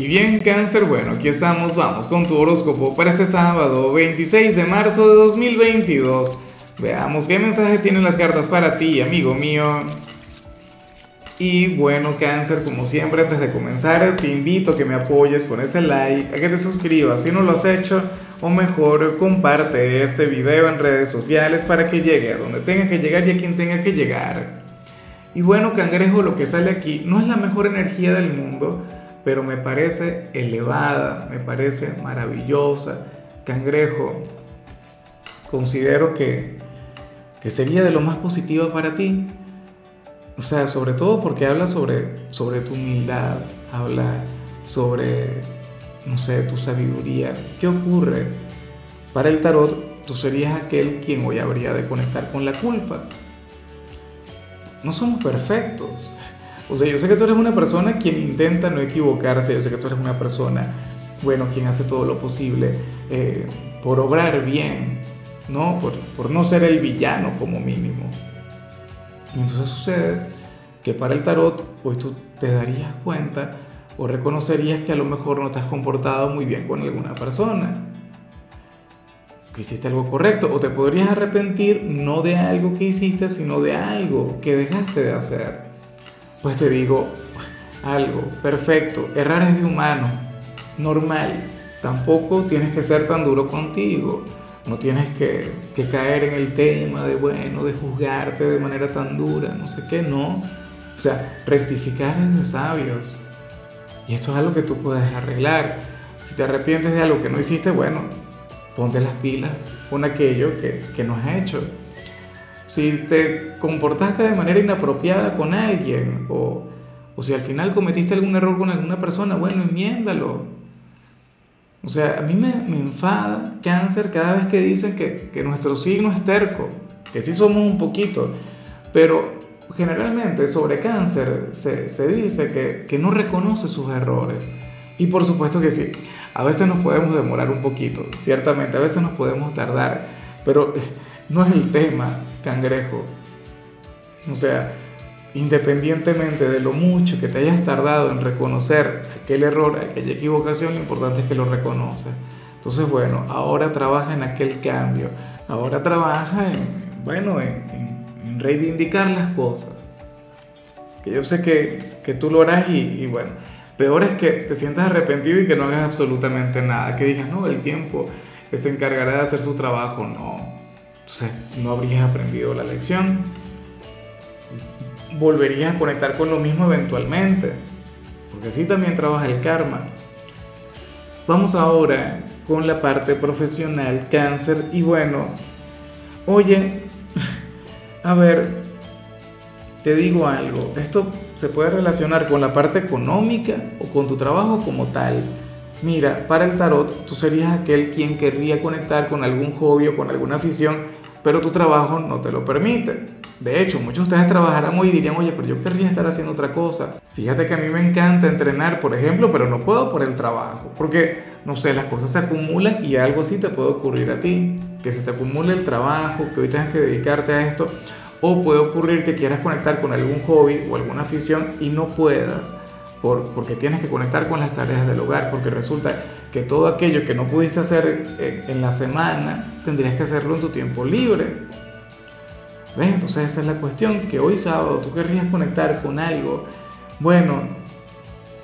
Y bien, cáncer, bueno, aquí estamos, vamos con tu horóscopo para este sábado 26 de marzo de 2022. Veamos qué mensaje tienen las cartas para ti, amigo mío. Y bueno, cáncer, como siempre, antes de comenzar, te invito a que me apoyes con ese like, a que te suscribas si no lo has hecho, o mejor, comparte este video en redes sociales para que llegue a donde tenga que llegar y a quien tenga que llegar. Y bueno, cangrejo, lo que sale aquí no es la mejor energía del mundo, pero me parece elevada, me parece maravillosa. Cangrejo, considero que, que sería de lo más positivo para ti. O sea, sobre todo porque habla sobre, sobre tu humildad, habla sobre, no sé, tu sabiduría. ¿Qué ocurre? Para el tarot, tú serías aquel quien hoy habría de conectar con la culpa. No somos perfectos, o sea, yo sé que tú eres una persona quien intenta no equivocarse, yo sé que tú eres una persona, bueno, quien hace todo lo posible eh, por obrar bien, ¿no? Por, por no ser el villano como mínimo. Y entonces sucede que para el tarot hoy tú te darías cuenta o reconocerías que a lo mejor no te has comportado muy bien con alguna persona, que hiciste algo correcto, o te podrías arrepentir no de algo que hiciste, sino de algo que dejaste de hacer pues te digo algo, perfecto, errar es de humano, normal, tampoco tienes que ser tan duro contigo, no tienes que, caer en el tema de, bueno, de juzgarte de manera tan dura, no sé qué, no. O sea, rectificar es de sabios. Y esto es algo que tú puedes arreglar. Si te arrepientes de algo que no hiciste, bueno, ponte las pilas con aquello que, que no has hecho si te comportaste de manera inapropiada con alguien o, o si al final cometiste algún error con alguna persona, bueno, enmiéndalo. O sea, a mí me, me enfada cáncer cada vez que dicen que, que, nuestro signo es terco, que sí somos un poquito, pero generalmente sobre cáncer se, se dice que, que no reconoce sus errores. Y por supuesto que sí, a veces nos podemos demorar un poquito, ciertamente, a veces nos podemos tardar, pero no es el tema cangrejo. O sea, independientemente de lo mucho que te hayas tardado en reconocer aquel error, aquella equivocación, lo importante es que lo reconoces. Entonces, bueno, ahora trabaja en aquel cambio, ahora trabaja en, bueno, en, reivindicar las cosas. Que yo sé que, que tú lo harás y, y, bueno, peor es que te sientas arrepentido y que no hagas absolutamente nada, que digas, no, el tiempo se encargará de hacer su trabajo, no. Entonces no habrías aprendido la lección. Volverías a conectar con lo mismo eventualmente, porque así también trabaja el karma. Vamos ahora con la parte profesional, cáncer, y bueno, oye, a ver, te digo algo, esto se puede relacionar con la parte económica o con tu trabajo como tal. Mira, para el tarot, tú serías aquel quien querría conectar con algún hobby o con alguna afición pero tu trabajo no te lo permite. De hecho, muchos de ustedes trabajarán hoy y dirían, oye, pero yo querría estar haciendo otra cosa. Fíjate que a mí me encanta entrenar, por ejemplo, pero no puedo por el trabajo, porque, no sé, las cosas se acumulan y algo así te puede ocurrir a ti, que se te acumule el trabajo, que hoy tengas que dedicarte a esto, o puede ocurrir que quieras conectar con algún hobby o alguna afición y no puedas, por, porque tienes que conectar con las tareas del hogar, porque resulta que todo aquello que no pudiste hacer en, la semana, tendrías que hacerlo en tu tiempo libre. ¿Ves? Entonces esa es la cuestión, que hoy sábado tú querrías conectar con algo, bueno,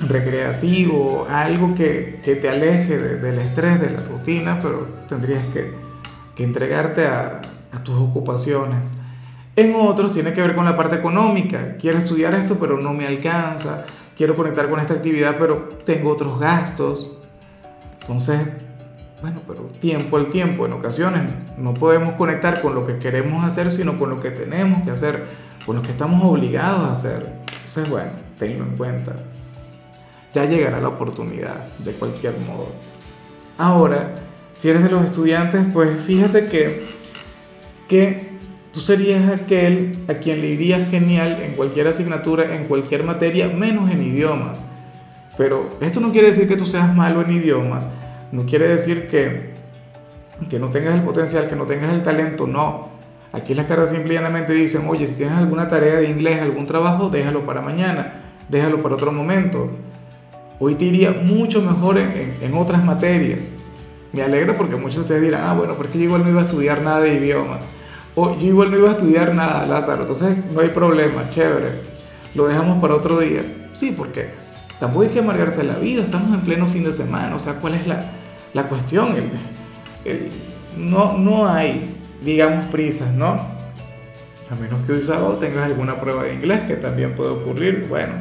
recreativo, algo que, que te aleje del estrés, de la rutina, pero tendrías que, que entregarte a, a tus ocupaciones. En otros tiene que ver con la parte económica. Quiero estudiar esto, pero no me alcanza. Quiero conectar con esta actividad, pero tengo otros gastos. Entonces, bueno, pero tiempo al tiempo, en ocasiones no podemos conectar con lo que queremos hacer, sino con lo que tenemos que hacer, con lo que estamos obligados a hacer. Entonces, bueno, tenlo en cuenta. Ya llegará la oportunidad, de cualquier modo. Ahora, si eres de los estudiantes, pues fíjate que, que tú serías aquel a quien le iría genial en cualquier asignatura, en cualquier materia, menos en idiomas. Pero esto no quiere decir que tú seas malo en idiomas, no quiere decir que, que no tengas el potencial, que no tengas el talento, no. Aquí las caras simplemente dicen, oye, si tienes alguna tarea de inglés, algún trabajo, déjalo para mañana, déjalo para otro momento. hoy te iría mucho mejor en, otras materias. Me alegra porque muchos de ustedes dirán, ah, bueno, porque yo igual no iba a estudiar nada de idiomas. O yo igual no iba a estudiar nada, Lázaro. Entonces no hay problema, chévere. Lo dejamos para otro día. Sí, porque tampoco hay que amargarse la vida. Estamos en pleno fin de semana. O sea, ¿cuál es la, la cuestión? no, no hay, digamos, prisas, ¿no? A menos que hoy sábado tengas alguna prueba de inglés, que también puede ocurrir. Bueno,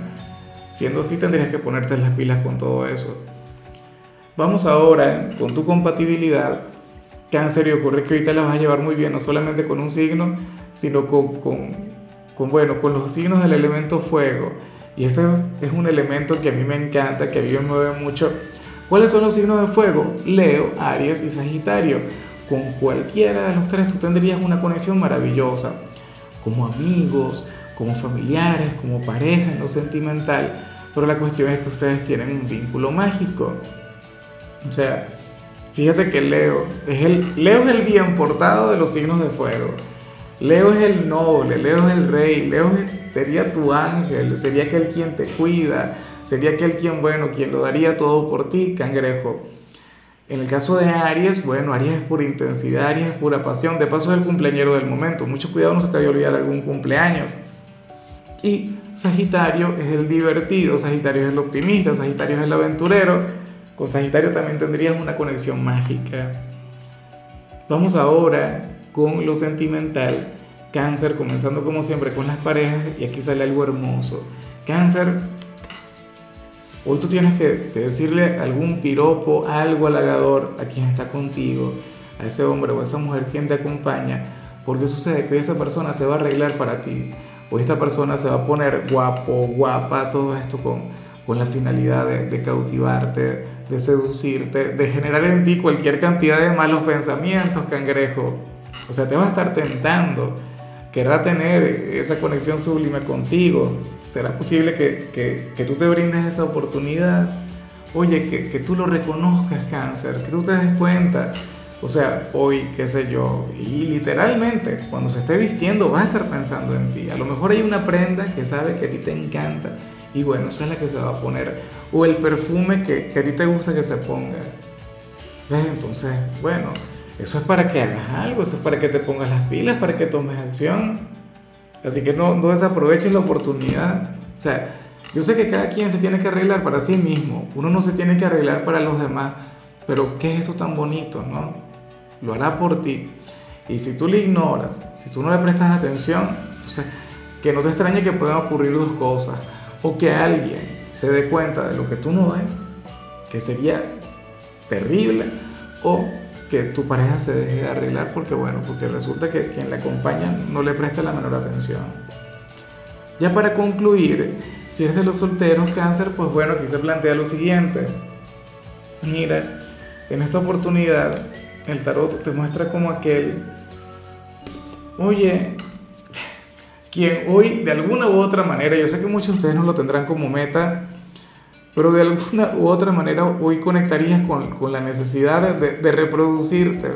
siendo así tendrías que ponerte las pilas con todo eso. Vamos ahora con tu compatibilidad. Cáncer y ocurre que ahorita la vas a llevar muy bien, no solamente con un signo, sino con, con, con, bueno, con los signos del elemento fuego. Y ese es un elemento que a mí me encanta, que a mí me mueve mucho. ¿Cuáles son los signos de fuego? Leo, Aries y Sagitario. Con cualquiera de los tres tú tendrías una conexión maravillosa como amigos, como familiares, como pareja en lo sentimental, pero la cuestión es que ustedes tienen un vínculo mágico. O sea, fíjate que Leo es el, Leo es el bien portado de los signos de fuego. Leo es el noble, Leo es el rey, Leo sería tu ángel, sería aquel quien te cuida, sería aquel quien, bueno, quien lo daría todo por ti, cangrejo. En el caso de Aries, bueno, Aries es pura intensidad, Aries es pura pasión. De paso es el cumpleañero del momento. Mucho cuidado, no se te vaya a olvidar algún cumpleaños. Y Sagitario es el divertido, Sagitario es el optimista, Sagitario es el aventurero. Con Sagitario también tendrías una conexión mágica. Vamos ahora con lo sentimental. Cáncer, comenzando como siempre con las parejas, y aquí sale algo hermoso. Cáncer Hoy tú tienes que decirle algún piropo, algo halagador a quien está contigo, a ese hombre o a esa mujer quien te acompaña, porque sucede que esa persona se va a arreglar para ti, o esta persona se va a poner guapo, guapa, todo esto con, con la finalidad de, cautivarte, de seducirte, de generar en ti cualquier cantidad de malos pensamientos, cangrejo. O sea, te va a estar tentando querrá tener esa conexión sublime contigo. ¿Será posible que, que, que tú te brindes esa oportunidad? Oye, que, que, tú lo reconozcas, cáncer, que tú te des cuenta. O sea, hoy, qué sé yo, y literalmente, cuando se esté vistiendo, va a estar pensando en ti. A lo mejor hay una prenda que sabe que a ti te encanta y bueno, esa es la que se va a poner. O el perfume que, que a ti te gusta que se ponga. ¿Ves? Entonces, bueno, eso es para que hagas algo, eso es para que te pongas las pilas, para que tomes acción. Así que no, no desaproveches la oportunidad. O sea, yo sé que cada quien se tiene que arreglar para sí mismo, uno no se tiene que arreglar para los demás, pero ¿qué es esto tan bonito, no? Lo hará por ti. Y si tú le ignoras, si tú no le prestas atención, entonces que no te extrañe que puedan ocurrir dos cosas. O que alguien se dé cuenta de lo que tú no ves, que sería terrible, o que tu pareja se deje de arreglar porque, bueno, porque resulta que quien la acompaña no le presta la menor atención. Ya para concluir, si eres de los solteros cáncer, pues bueno, aquí se plantea lo siguiente. Mira, en esta oportunidad el tarot te muestra como aquel, oye, quien hoy de alguna u otra manera, yo sé que muchos de ustedes no lo tendrán como meta, pero de alguna u otra manera hoy conectarías con, con la necesidad de, de, reproducirte.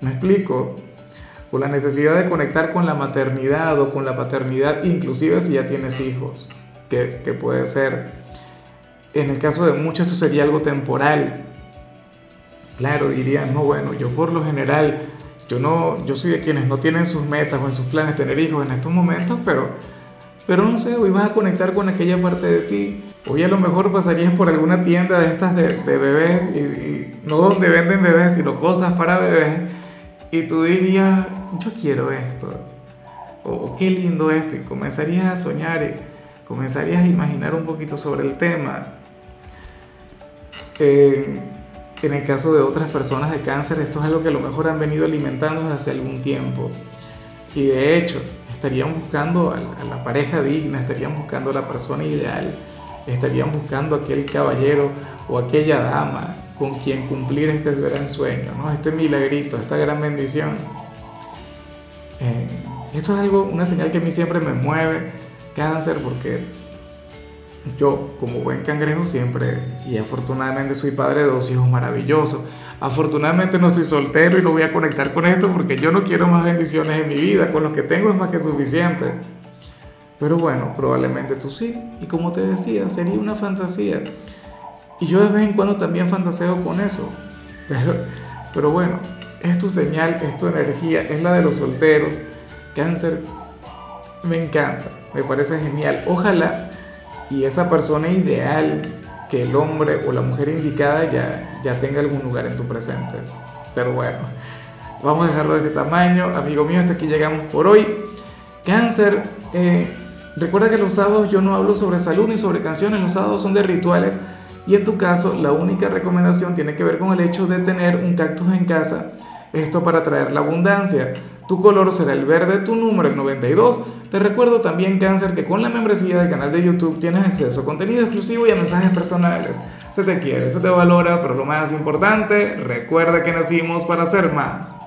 ¿Me explico? Con la necesidad de conectar con la maternidad o con la paternidad, inclusive si ya tienes hijos, que, que puede ser. En el caso de muchos esto sería algo temporal. Claro, dirían, no, bueno, yo por lo general, yo, no, yo soy de quienes no tienen sus metas o en sus planes tener hijos en estos momentos, pero, pero no sé, hoy vas a conectar con aquella parte de ti Hoy a lo mejor pasarías por alguna tienda de estas de, de bebés, y, no donde venden bebés, sino cosas para bebés, y tú dirías, yo quiero esto, o qué lindo esto, y comenzarías a soñar y comenzarías a imaginar un poquito sobre el tema. En el caso de otras personas de cáncer, esto es algo que a lo mejor han venido alimentando desde hace algún tiempo. Y de hecho, estarían buscando a la pareja digna, estarían buscando a la persona ideal estarían buscando aquel caballero o aquella dama con quien cumplir este gran sueño, ¿no? este milagrito, esta gran bendición. Eh, esto es algo, una señal que a mí siempre me mueve, cáncer, porque yo como buen cangrejo siempre, y afortunadamente soy padre de dos hijos maravillosos, afortunadamente no estoy soltero y no voy a conectar con esto porque yo no quiero más bendiciones en mi vida, con los que tengo es más que suficiente. Pero bueno, probablemente tú sí. Y como te decía, sería una fantasía. Y yo de vez en cuando también fantaseo con eso. Pero, pero bueno, es tu señal, es tu energía, es la de los solteros. Cáncer, me encanta, me parece genial. Ojalá y esa persona ideal que el hombre o la mujer indicada ya, ya tenga algún lugar en tu presente. Pero bueno, vamos a dejarlo de este tamaño. Amigo mío, hasta aquí llegamos por hoy. Cáncer, eh, recuerda que los sábados yo no hablo sobre salud ni sobre canciones, los sábados son de rituales. Y en tu caso, la única recomendación tiene que ver con el hecho de tener un cactus en casa. Esto para traer la abundancia. Tu color será el verde, tu número el 92. Te recuerdo también, Cáncer, que con la membresía del canal de YouTube tienes acceso a contenido exclusivo y a mensajes personales. Se te quiere, se te valora, pero lo más importante, recuerda que nacimos para ser más.